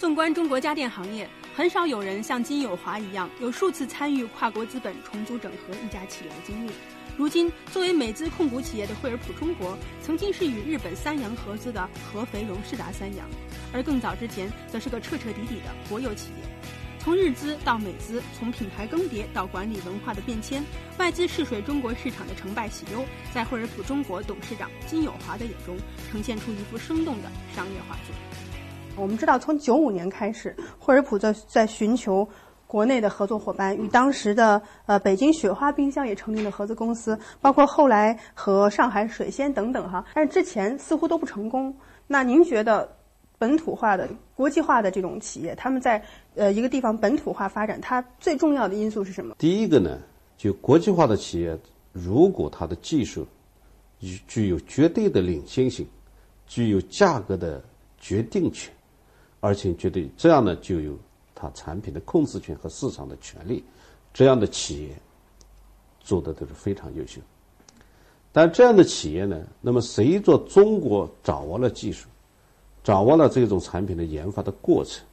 纵观中国家电行业，很少有人像金友华一样有数次参与跨国资本重组整合一家企业的经历。如今，作为美资控股企业的惠而浦中国，曾经是与日本三洋合资的合肥荣事达三洋，而更早之前，则是个彻彻底底的国有企业。从日资到美资，从品牌更迭到管理文化的变迁，外资试水中国市场的成败喜忧，在惠而浦中国董事长金友华的眼中，呈现出一幅生动的商业画卷。我们知道，从九五年开始，惠而浦在在寻求国内的合作伙伴，与当时的呃北京雪花冰箱也成立了合资公司，包括后来和上海水仙等等哈。但是之前似乎都不成功。那您觉得本土化的、国际化的这种企业，他们在呃一个地方本土化发展，它最重要的因素是什么？第一个呢，就国际化的企业，如果它的技术具具有绝对的领先性，具有价格的决定权。而且觉得这样呢，就有它产品的控制权和市场的权利，这样的企业做的都是非常优秀。但这样的企业呢，那么随着中国掌握了技术，掌握了这种产品的研发的过程，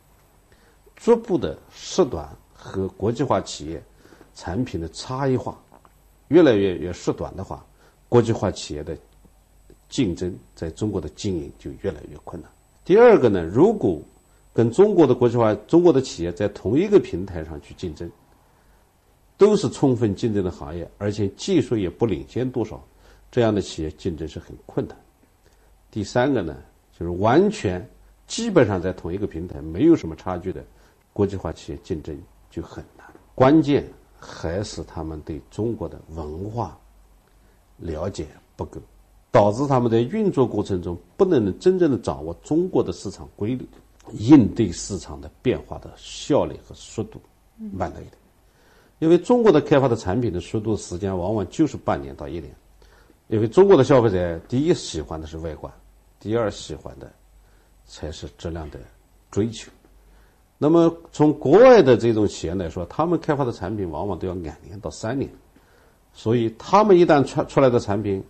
逐步的缩短和国际化企业产品的差异化越来越越缩短的话，国际化企业的竞争在中国的经营就越来越困难。第二个呢，如果跟中国的国际化，中国的企业在同一个平台上去竞争，都是充分竞争的行业，而且技术也不领先多少，这样的企业竞争是很困难。第三个呢，就是完全基本上在同一个平台，没有什么差距的国际化企业竞争就很难。关键还是他们对中国的文化了解不够，导致他们在运作过程中不能真正的掌握中国的市场规律。应对市场的变化的效率和速度慢了一点，因为中国的开发的产品的速度时间往往就是半年到一年，因为中国的消费者第一喜欢的是外观，第二喜欢的才是质量的追求。那么从国外的这种企业来说，他们开发的产品往往都要两年到三年，所以他们一旦出出来的产品，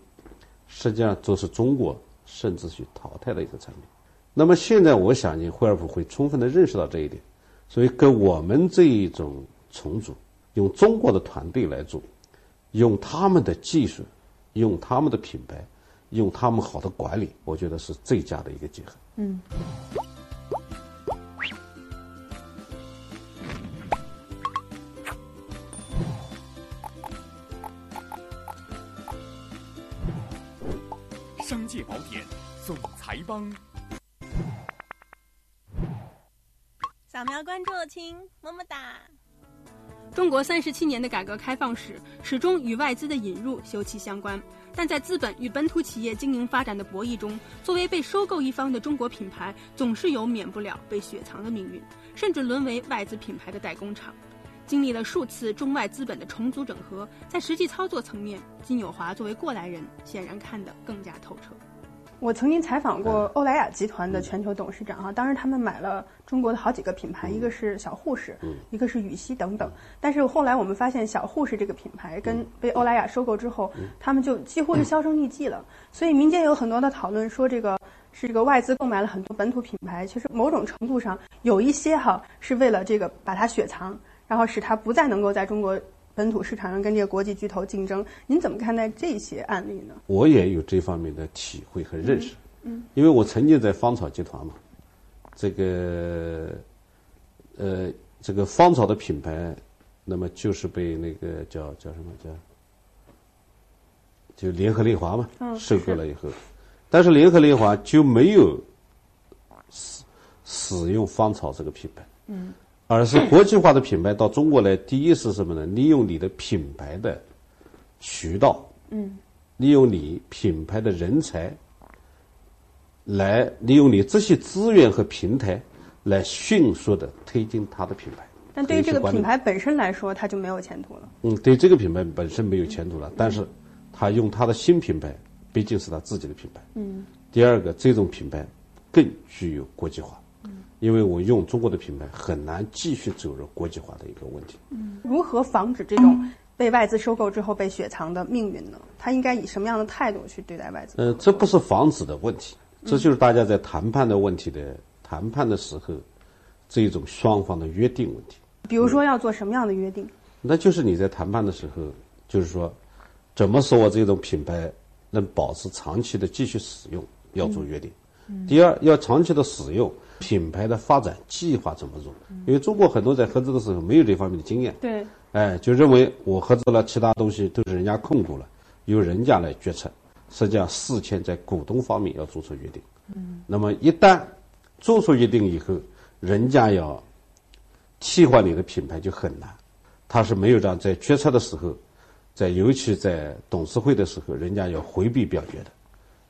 实际上都是中国甚至去淘汰的一个产品。那么现在，我相信惠而浦会充分的认识到这一点，所以跟我们这一种重组，用中国的团队来做，用他们的技术，用他们的品牌，用他们好的管理，我觉得是最佳的一个结合。嗯。商界宝典，总裁帮。扫描关注，亲，么么哒！中国三十七年的改革开放史，始终与外资的引入休戚相关。但在资本与本土企业经营发展的博弈中，作为被收购一方的中国品牌，总是有免不了被雪藏的命运，甚至沦为外资品牌的代工厂。经历了数次中外资本的重组整合，在实际操作层面，金友华作为过来人，显然看得更加透彻。我曾经采访过欧莱雅集团的全球董事长哈，当时他们买了中国的好几个品牌，一个是小护士，一个是羽西等等。但是后来我们发现，小护士这个品牌跟被欧莱雅收购之后，他们就几乎是销声匿迹了。所以民间有很多的讨论说，这个是这个外资购买了很多本土品牌，其实某种程度上有一些哈是为了这个把它雪藏，然后使它不再能够在中国。本土市场上跟这个国际巨头竞争，您怎么看待这些案例呢？我也有这方面的体会和认识，嗯，因为我曾经在芳草集团嘛，这个，呃，这个芳草的品牌，那么就是被那个叫叫什么叫，就联合利华嘛，收购了以后，但是联合利华就没有使使用芳草这个品牌，嗯。而是国际化的品牌到中国来，第一是什么呢？利用你的品牌的渠道，嗯，利用你品牌的人才，来利用你这些资源和平台，来迅速的推进它的品牌。但对于这个品牌本身来说，它就没有前途了。嗯，对这个品牌本身没有前途了。但是，他用他的新品牌，毕竟是他自己的品牌。嗯。第二个，这种品牌更具有国际化。因为我用中国的品牌很难继续走入国际化的一个问题。嗯，如何防止这种被外资收购之后被雪藏的命运呢？他应该以什么样的态度去对待外资？呃，这不是防止的问题，这就是大家在谈判的问题的谈判的时候，这种双方的约定问题。比如说要做什么样的约定？那就是你在谈判的时候，就是说，怎么使我这种品牌能保持长期的继续使用，要做约定。第二，要长期的使用品牌的发展计划怎么做？因为中国很多在合资的时候没有这方面的经验，对，哎，就认为我合资了，其他东西都是人家控股了，由人家来决策。实际上，事前在股东方面要做出约定。嗯，那么一旦做出约定以后，人家要替换你的品牌就很难。他是没有让在决策的时候，在尤其在董事会的时候，人家要回避表决的。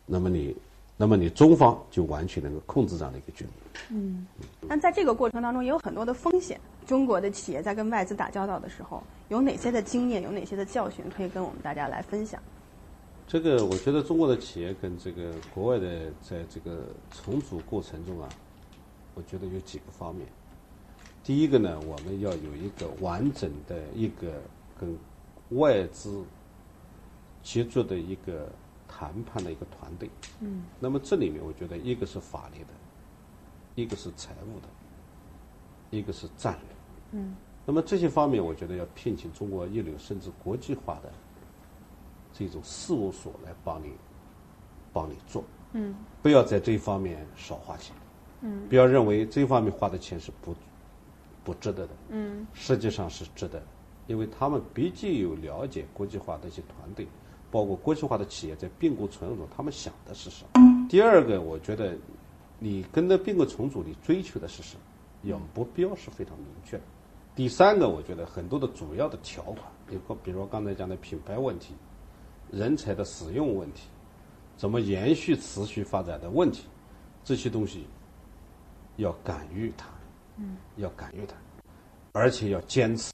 那么你，那么你中方就完全能够控制这样的一个局面。嗯，那在这个过程当中也有很多的风险。中国的企业在跟外资打交道的时候，有哪些的经验，有哪些的教训可以跟我们大家来分享？这个我觉得中国的企业跟这个国外的在这个重组过程中啊，我觉得有几个方面。第一个呢，我们要有一个完整的一个跟外资接触的一个谈判的一个团队。嗯。那么这里面，我觉得一个是法律的，一个是财务的，一个是战略。嗯。那么这些方面，我觉得要聘请中国一流甚至国际化的这种事务所来帮你帮你做。嗯。不要在这一方面少花钱。嗯。不要认为这方面花的钱是不。不值得的，嗯，实际上是值得的，因为他们毕竟有了解国际化的一些团队，包括国际化的企业在并购重组，他们想的是什么？第二个，我觉得你跟着并购重组，你追求的是什么？要目标是非常明确的。第三个，我觉得很多的主要的条款，比如比如刚才讲的品牌问题、人才的使用问题、怎么延续持续发展的问题，这些东西要敢于谈。嗯，要敢于谈，而且要坚持，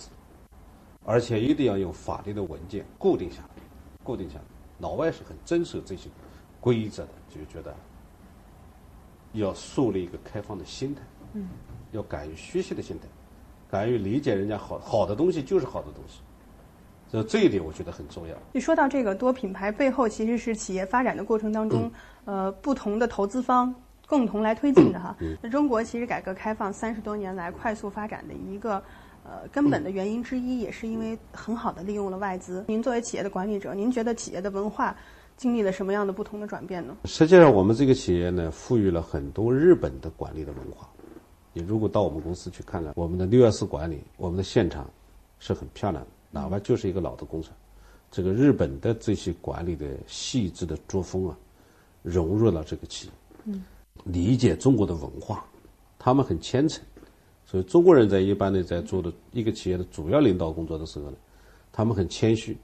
而且一定要用法律的文件固定下来，固定下来。老外是很遵守这些规则的，就觉得要树立一个开放的心态，嗯，要敢于学习的心态，敢于理解人家好好的东西就是好的东西，所以这一点我觉得很重要。一说到这个多品牌背后，其实是企业发展的过程当中，呃，不同的投资方。共同来推进的哈，那中国其实改革开放三十多年来快速发展的一个呃根本的原因之一，也是因为很好的利用了外资。您作为企业的管理者，您觉得企业的文化经历了什么样的不同的转变呢？实际上，我们这个企业呢，赋予了很多日本的管理的文化。你如果到我们公司去看看，我们的六 S 管理，我们的现场是很漂亮的，哪怕就是一个老的工厂，这个日本的这些管理的细致的作风啊，融入了这个企业。嗯。理解中国的文化，他们很虔诚，所以中国人在一般的在做的一个企业的主要领导工作的时候呢，他们很谦虚，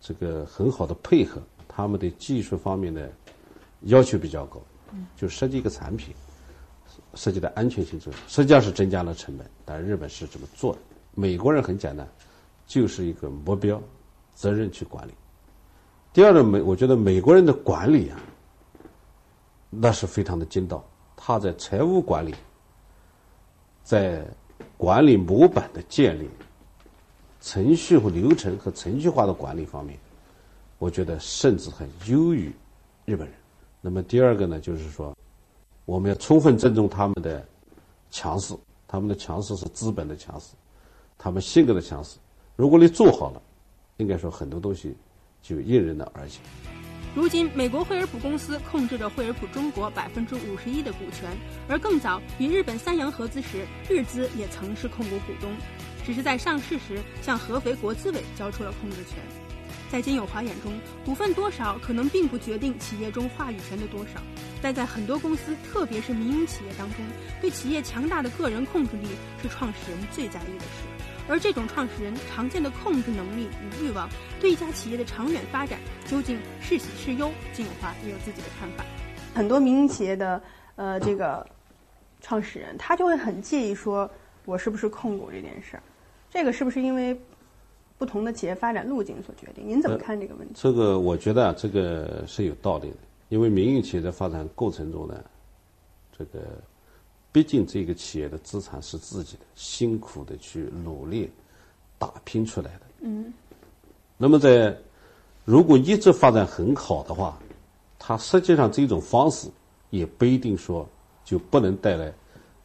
这个很好的配合，他们的技术方面的要求比较高，就设计一个产品，设计的安全性重要，实际上是增加了成本，但日本是这么做的。美国人很简单，就是一个目标、责任去管理。第二个美，我觉得美国人的管理啊。那是非常的精到，他在财务管理、在管理模板的建立、程序和流程和程序化的管理方面，我觉得甚至还优于日本人。那么第二个呢，就是说，我们要充分尊重他们的强势，他们的强势是资本的强势，他们性格的强势。如果你做好了，应该说很多东西就迎刃而解。如今，美国惠而浦公司控制着惠而浦中国百分之五十一的股权，而更早与日本三洋合资时，日资也曾是控股股东，只是在上市时向合肥国资委交出了控制权。在金友华眼中，股份多少可能并不决定企业中话语权的多少，但在很多公司，特别是民营企业当中，对企业强大的个人控制力是创始人最在意的事。而这种创始人常见的控制能力与欲望，对一家企业的长远发展究竟是喜是忧？金永华也有自己的看法。很多民营企业的呃这个创始人，他就会很介意说，我是不是控股这件事儿？这个是不是因为不同的企业发展路径所决定？您怎么看这个问题？这个我觉得啊，这个是有道理的，因为民营企业在发展过程中呢，这个。毕竟这个企业的资产是自己的，辛苦的去努力打拼出来的。嗯。那么在如果一直发展很好的话，它实际上这种方式也不一定说就不能带来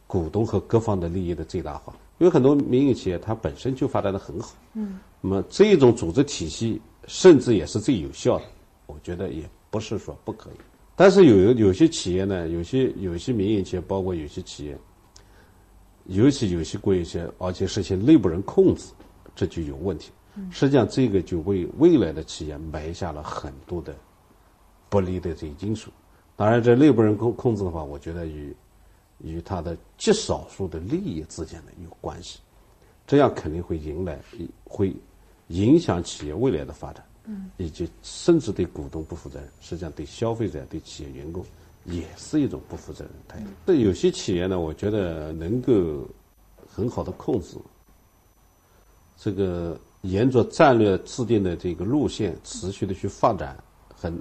股东和各方的利益的最大化。因为很多民营企业它本身就发展的很好，嗯，那么这种组织体系甚至也是最有效的，我觉得也不是说不可以。但是有有些企业呢，有些有些民营企业，包括有些企业，尤其有些国有企业，而且实行内部人控制，这就有问题。实际上，这个就为未来的企业埋下了很多的不利的这些因素。当然，这内部人控控制的话，我觉得与与他的极少数的利益之间的有关系，这样肯定会迎来会影响企业未来的发展，嗯，以及甚至对股东不负责任，实际上对消费者、对企业员工也是一种不负责任的态度。对有些企业呢，我觉得能够很好的控制这个沿着战略制定的这个路线持续的去发展，很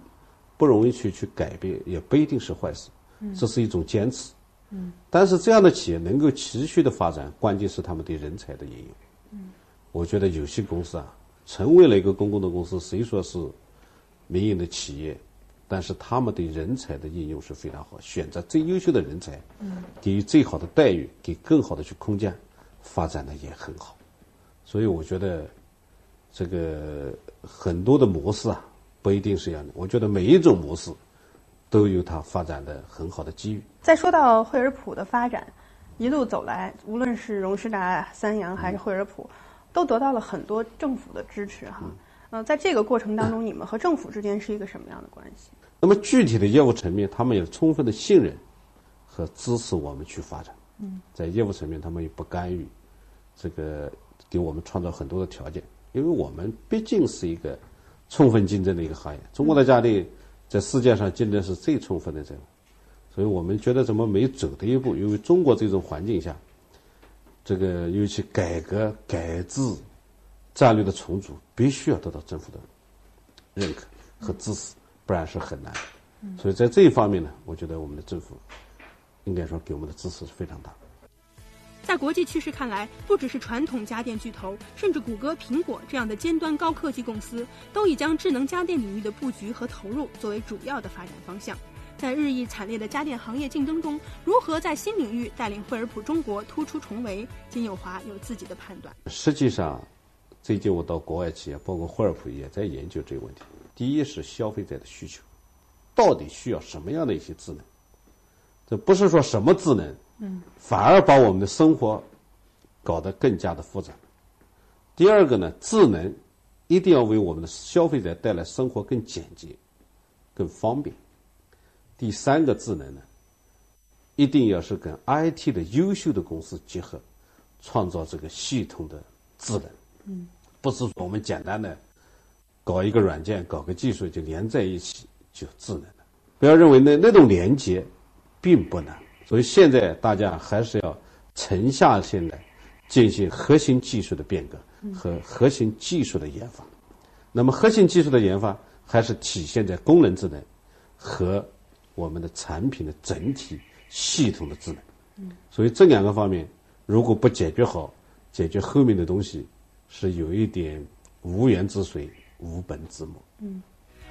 不容易去去改变，也不一定是坏事，这是一种坚持。嗯，但是这样的企业能够持续的发展，关键是他们对人才的引用。嗯，我觉得有些公司啊，成为了一个公共的公司，虽说是民营的企业，但是他们对人才的应用是非常好，选择最优秀的人才，给予最好的待遇，给更好的去空间，发展的也很好。所以我觉得，这个很多的模式啊，不一定是一样的。我觉得每一种模式。都有它发展的很好的机遇。再说到惠而浦的发展，一路走来，无论是荣事达、三洋还是惠而浦，都得到了很多政府的支持哈。嗯，在这个过程当中，你们和政府之间是一个什么样的关系？那么具体的业务层面，他们有充分的信任和支持我们去发展。嗯，在业务层面，他们也不干预，这个给我们创造很多的条件，因为我们毕竟是一个充分竞争的一个行业。中国的家电。在世界上竞争是最充分的这种，所以我们觉得怎么没走的一步？因为中国这种环境下，这个尤其改革改制战略的重组，必须要得到政府的认可和支持，不然是很难。所以在这一方面呢，我觉得我们的政府应该说给我们的支持是非常大。在国际趋势看来，不只是传统家电巨头，甚至谷歌、苹果这样的尖端高科技公司，都已将智能家电领域的布局和投入作为主要的发展方向。在日益惨烈的家电行业竞争中，如何在新领域带领惠而浦中国突出重围，金友华有自己的判断。实际上，最近我到国外企业，包括惠而浦也在研究这个问题。第一是消费者的需求，到底需要什么样的一些智能？这不是说什么智能。嗯，反而把我们的生活搞得更加的复杂。第二个呢，智能一定要为我们的消费者带来生活更简洁、更方便。第三个智能呢，一定要是跟 IT 的优秀的公司结合，创造这个系统的智能。嗯，不是我们简单的搞一个软件、搞个技术就连在一起就智能了。不要认为那那种连接并不难。所以现在大家还是要沉下心来进行核心技术的变革和核心技术的研发。那么核心技术的研发还是体现在功能智能和我们的产品的整体系统的智能。嗯所以这两个方面如果不解决好，解决后面的东西是有一点无源之水无本之木。嗯。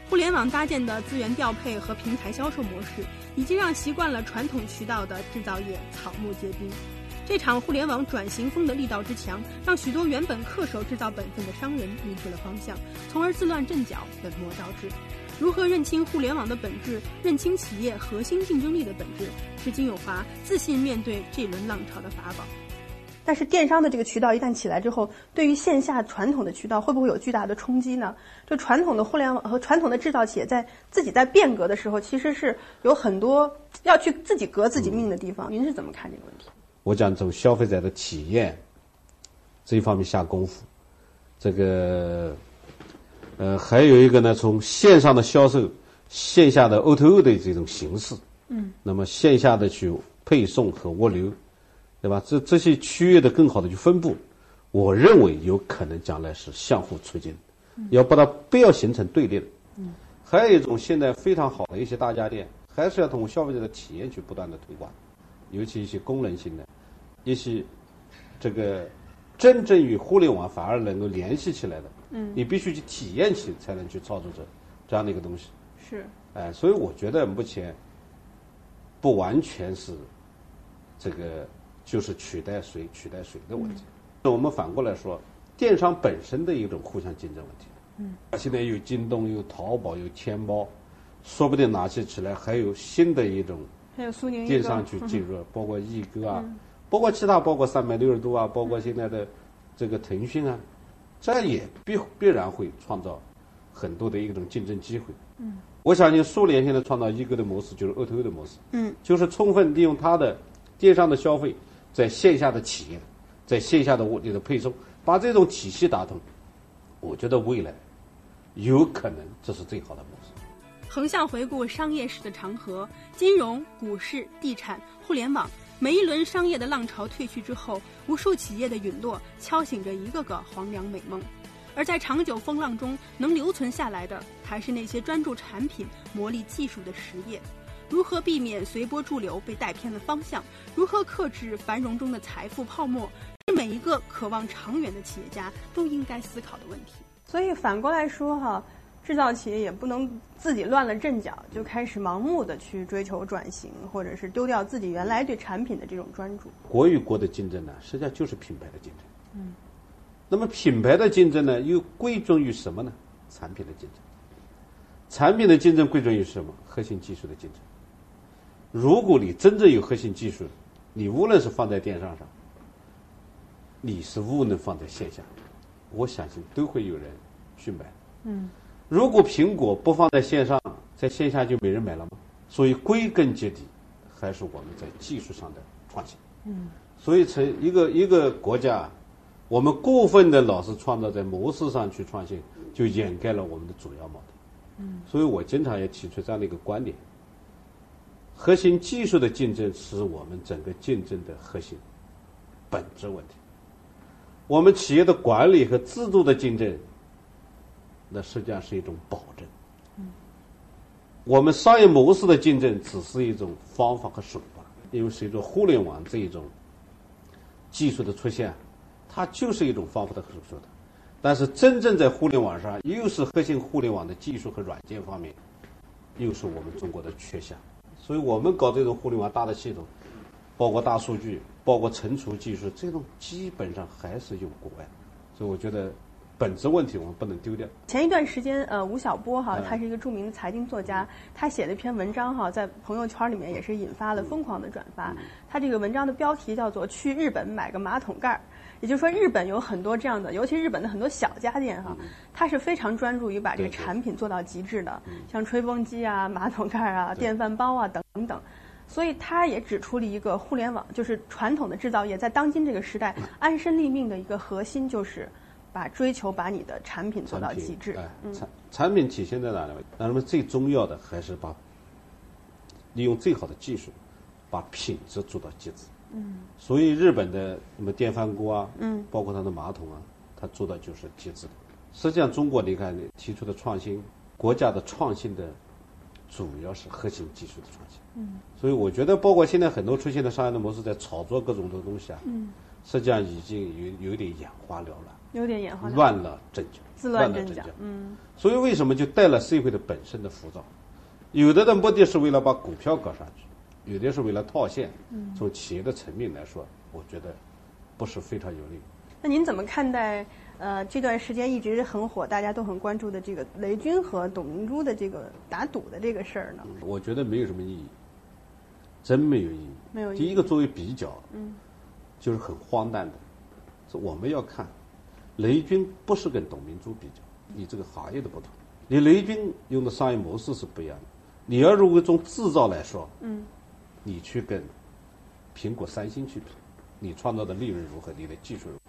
互联网搭建的资源调配和平台销售模式，已经让习惯了传统渠道的制造业草木皆兵。这场互联网转型风的力道之强，让许多原本恪守制造本分的商人迷失了方向，从而自乱阵脚，本末倒置。如何认清互联网的本质，认清企业核心竞争力的本质，是金友华自信面对这轮浪潮的法宝。但是电商的这个渠道一旦起来之后，对于线下传统的渠道会不会有巨大的冲击呢？就传统的互联网和传统的制造企业在自己在变革的时候，其实是有很多 要去自己革自己命的地方。您是怎么看这个问题？我讲从消费者的体验这一方面下功夫，这个呃还有一个呢，从线上的销售、线下的 O2O 的这种形式，嗯，那么线下的去配送和物流。对吧？这这些区域的更好的去分布，我认为有可能将来是相互促进，要把它不要形成对立的。嗯，还有一种现在非常好的一些大家电，还是要通过消费者的体验去不断的推广，尤其一些功能性的，一些这个真正与互联网反而能够联系起来的。嗯，你必须去体验起才能去操作这这样的一个东西。是。哎，所以我觉得目前不完全是这个。就是取代谁取代谁的问题。那我们反过来说，电商本身的一种互相竞争问题。嗯，现在有京东，有淘宝，有天猫，说不定哪些起来还有新的一种还有苏宁电商去进入，包括易哥啊，包括其他，包括三百六十度啊，包括现在的这个腾讯啊，这也必必然会创造很多的一种竞争机会。嗯，我相信苏联现在创造一个的模式就是 O to O 的模式。嗯，就是充分利用它的电商的消费，在线下的企业，在线下的物流的配送，把这种体系打通。我觉得未来有可能这是最好的模式。横向回顾商业史的长河，金融、股市、地产、互联网，每一轮商业的浪潮退去之后，无数企业的陨落，敲醒着一个个黄粱美梦。而在长久风浪中，能留存下来的，还是那些专注产品、磨砺技术的实业。如何避免随波逐流被带偏了方向？如何克制繁荣中的财富泡沫？是每一个渴望长远的企业家都应该思考的问题。所以反过来说哈，制造企业也不能自己乱了阵脚，就开始盲目的去追求转型，或者是丢掉自己原来对产品的这种专注。国与国的竞争呢，实际上就是品牌的竞争。嗯，那么品牌的竞争呢，又归宗于什么呢？产品的竞争。产品的竞争归宗于什么？核心技术的竞争。如果你真正有核心技术，你无论是放在电商上，你是无论放在线下，我相信都会有人去买。嗯，如果苹果不放在线上，在线下就没人买了吗？所以归根结底，还是我们在技术上的创新。嗯，所以成一个一个国家，我们过分的老是创造在模式上去创新，就掩盖了我们的主要矛盾。嗯，所以我经常也提出这样的一个观点。核心技术的竞争是我们整个竞争的核心本质问题。我们企业的管理和制度的竞争，那实际上是一种保证。我们商业模式的竞争只是一种方法和手段，因为随着互联网这一种技术的出现，它就是一种方法的和手段。但是真正在互联网上，又是核心互联网的技术和软件方面，又是我们中国的缺项。所以我们搞这种互联网大的系统，包括大数据，包括存储技术，这种基本上还是用国外。所以我觉得本质问题我们不能丢掉。前一段时间，呃，吴晓波哈，嗯。他是一个著名的财经作家，他写了一篇文章哈，在朋友圈里面也是引发了疯狂的转发。他这个文章的标题叫做“去日本买个马桶盖儿”，也就是说，日本有很多这样的，尤其日本的很多小家电哈，它是非常专注于把这个产品做到极致的，像吹风机啊、马桶盖儿啊、电饭煲啊等等。所以他也指出了一个互联网，就是传统的制造业在当今这个时代安身立命的一个核心，就是把追求把你的产品做到极致。哎，产产品体现在哪里？那么最重要的还是把利用最好的技术，把品质做到极致。嗯，所以日本的什么电饭锅啊，嗯，包括它的马桶啊，它做的就是极致的。实际上，中国你看提出的创新，国家的创新的主要是核心技术的创新。嗯，所以我觉得，包括现在很多出现的商业的模式，在炒作各种的东西啊，嗯，实际上已经有有点眼花缭乱。有点眼花缭乱了阵脚，自乱阵阵脚嗯，所以为什么就带了社会的本身的浮躁？有的的目的是为了把股票搞上去，有的是为了套现。嗯从企业的层面来说，我觉得不是非常有利。那您怎么看待呃这段时间一直很火，大家都很关注的这个雷军和董明珠的这个打赌的这个事儿呢？我觉得没有什么意义，真没有意义。没有意义第一个作为比较，嗯，就是很荒诞的，是我们要看雷军不是跟董明珠比较，你这个行业的不同，你雷军用的商业模式是不一样的。你要如果从制造来说，嗯，你去跟苹果、三星去比，你创造的利润如何，你的技术如何，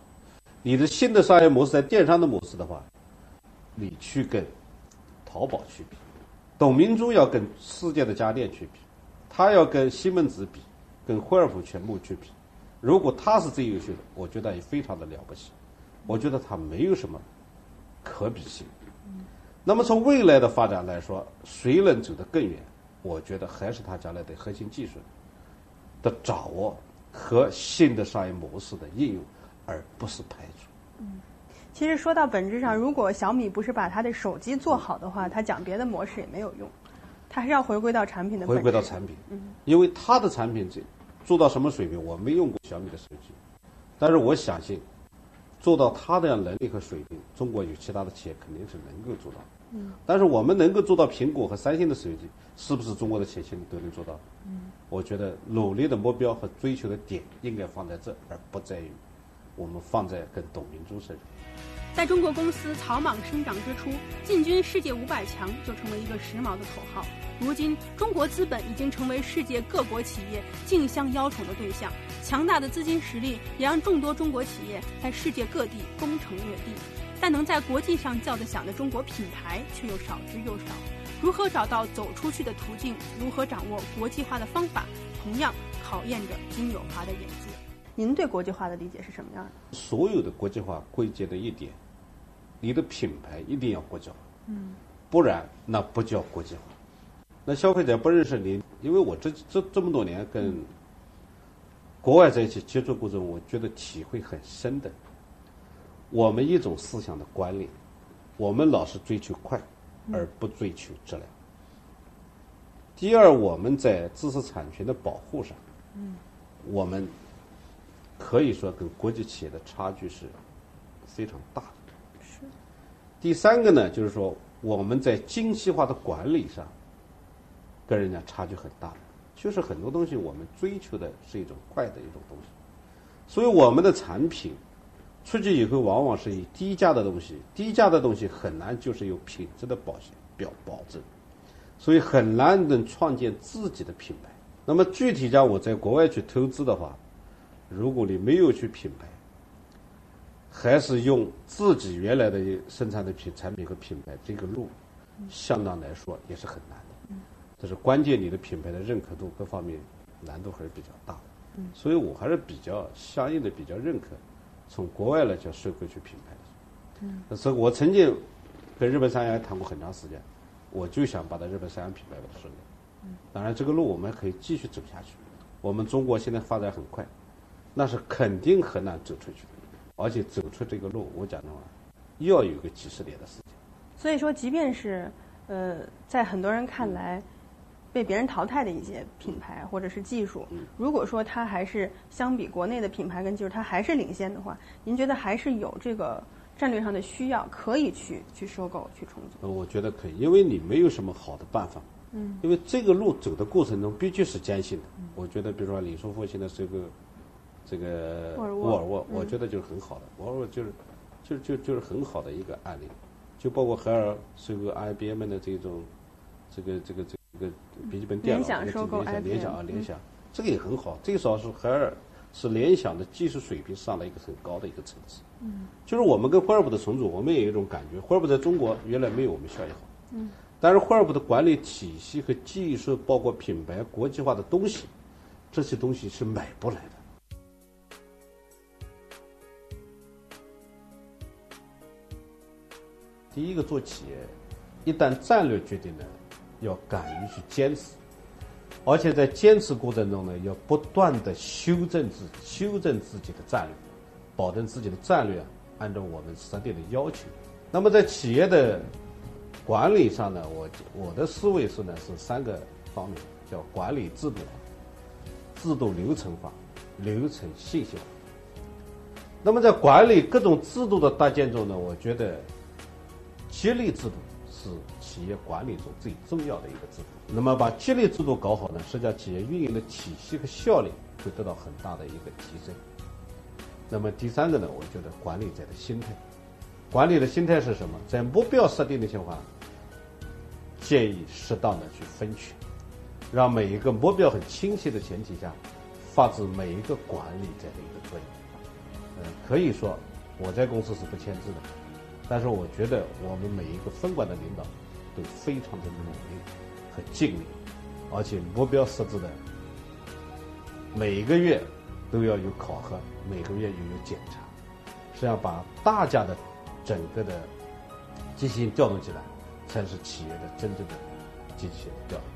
你的新的商业模式在电商的模式的话，你去跟淘宝去比，董明珠要跟世界的家电去比，他要跟西门子比，跟惠而浦全部去比。如果他是最优秀的，我觉得也非常的了不起。我觉得他没有什么可比性。那么从未来的发展来说，谁能走得更远？我觉得还是他将来的核心技术的掌握和新的商业模式的应用，而不是排除。其实说到本质上，如果小米不是把它的手机做好的话，它讲别的模式也没有用，它还是要回归到产品的。回归到产品，因为它的产品这做到什么水平，我没用过小米的手机，但是我相信，做到他的能力和水平，中国有其他的企业肯定是能够做到。嗯，但是我们能够做到苹果和三星的手机，是不是中国的企业都能做到？嗯，我觉得努力的目标和追求的点应该放在这，而不在于我们放在跟董明珠身上。在中国公司草莽生长之初，进军世界五百强就成为一个时髦的口号。如今，中国资本已经成为世界各国企业竞相邀宠的对象，强大的资金实力也让众多中国企业在世界各地攻城略地。但能在国际上叫得响的中国品牌却又少之又少。如何找到走出去的途径？如何掌握国际化的方法？同样考验着金友华的眼。您对国际化的理解是什么样的？所有的国际化归结的一点，你的品牌一定要国际化，嗯，不然那不叫国际化。那消费者不认识您，因为我这这这么多年跟国外在一起接触过程中，我觉得体会很深的。我们一种思想的观念，我们老是追求快，而不追求质量。第二，我们在知识产权的保护上，嗯，我们。可以说跟国际企业的差距是非常大的。是。第三个呢，就是说我们在精细化的管理上跟人家差距很大，就是很多东西我们追求的是一种快的一种东西，所以我们的产品出去以后往往是以低价的东西，低价的东西很难就是有品质的保险表保证，所以很难能创建自己的品牌。那么具体讲，我在国外去投资的话。如果你没有去品牌，还是用自己原来的生产的品产品和品牌，这个路，相当来说也是很难的。这是关键，你的品牌的认可度各方面难度还是比较大的。所以我还是比较相应的比较认可，从国外来讲收购去品牌的。嗯，所以我曾经跟日本三洋谈过很长时间，我就想把它日本三洋品牌把它收购。当然，这个路我们可以继续走下去。我们中国现在发展很快。那是肯定很难走出去的，而且走出这个路，我讲的话，要有个几十年的时间。所以说，即便是呃，在很多人看来被别人淘汰的一些品牌或者是技术，如果说它还是相比国内的品牌跟技术，它还是领先的话，您觉得还是有这个战略上的需要，可以去去收购、去重组？我觉得可以，因为你没有什么好的办法。嗯。因为这个路走的过程中必须是艰辛的。我觉得，比如说李书福现在收购。这个沃尔沃，我觉得就是很好的，沃尔沃就是，就就就是很好的一个案例，就包括海尔收购 IBM 的这种，这个这个这个笔记本电脑，联想联想啊联想，这个也很好，最少是海尔是联想的技术水平上了一个很高的一个层次。嗯，就是我们跟惠而浦的重组，我们也有一种感觉，惠而浦在中国原来没有我们效益好。嗯，但是惠而浦的管理体系和技术，包括品牌国际化的东西，这些东西是买不来的。第一个做企业，一旦战略决定了，要敢于去坚持，而且在坚持过程中呢，要不断的修正自修正自己的战略，保证自己的战略按照我们设定的要求。那么在企业的管理上呢，我我的思维是呢是三个方面，叫管理制度化、制度流程化、流程信息化。那么在管理各种制度的搭建中呢，我觉得。激励制度是企业管理中最重要的一个制度。那么把激励制度搞好呢，实际上企业运营的体系和效率会得到很大的一个提升。那么第三个呢，我觉得管理者的心态，管理的心态是什么？在目标设定的情况下，建议适当的去分权，让每一个目标很清晰的前提下，发自每一个管理者的一个作用。嗯，可以说我在公司是不签字的。但是我觉得我们每一个分管的领导都非常的努力和尽力，而且目标设置的每一个月都要有考核，每个月又有检查，是要把大家的整个的积极性调动起来，才是企业的真正的积极性调动。